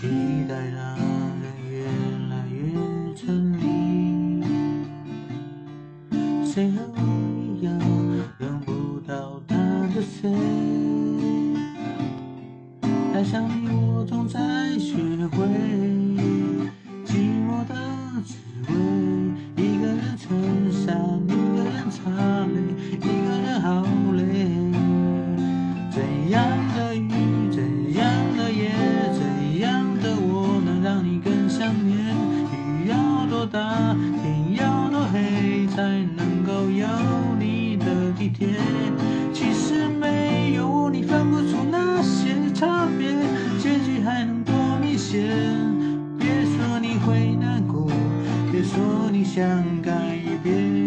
期待让人越来越沉溺。谁和我一样等不到他的谁？爱上你，我总在学会寂寞的滋味。一个人撑伞，一个人擦泪，一个人好累。怎样大，天要多黑，才能够有你的体贴？其实没有你，分不出那些差别，结局还能多明显？别说你会难过，别说你想改变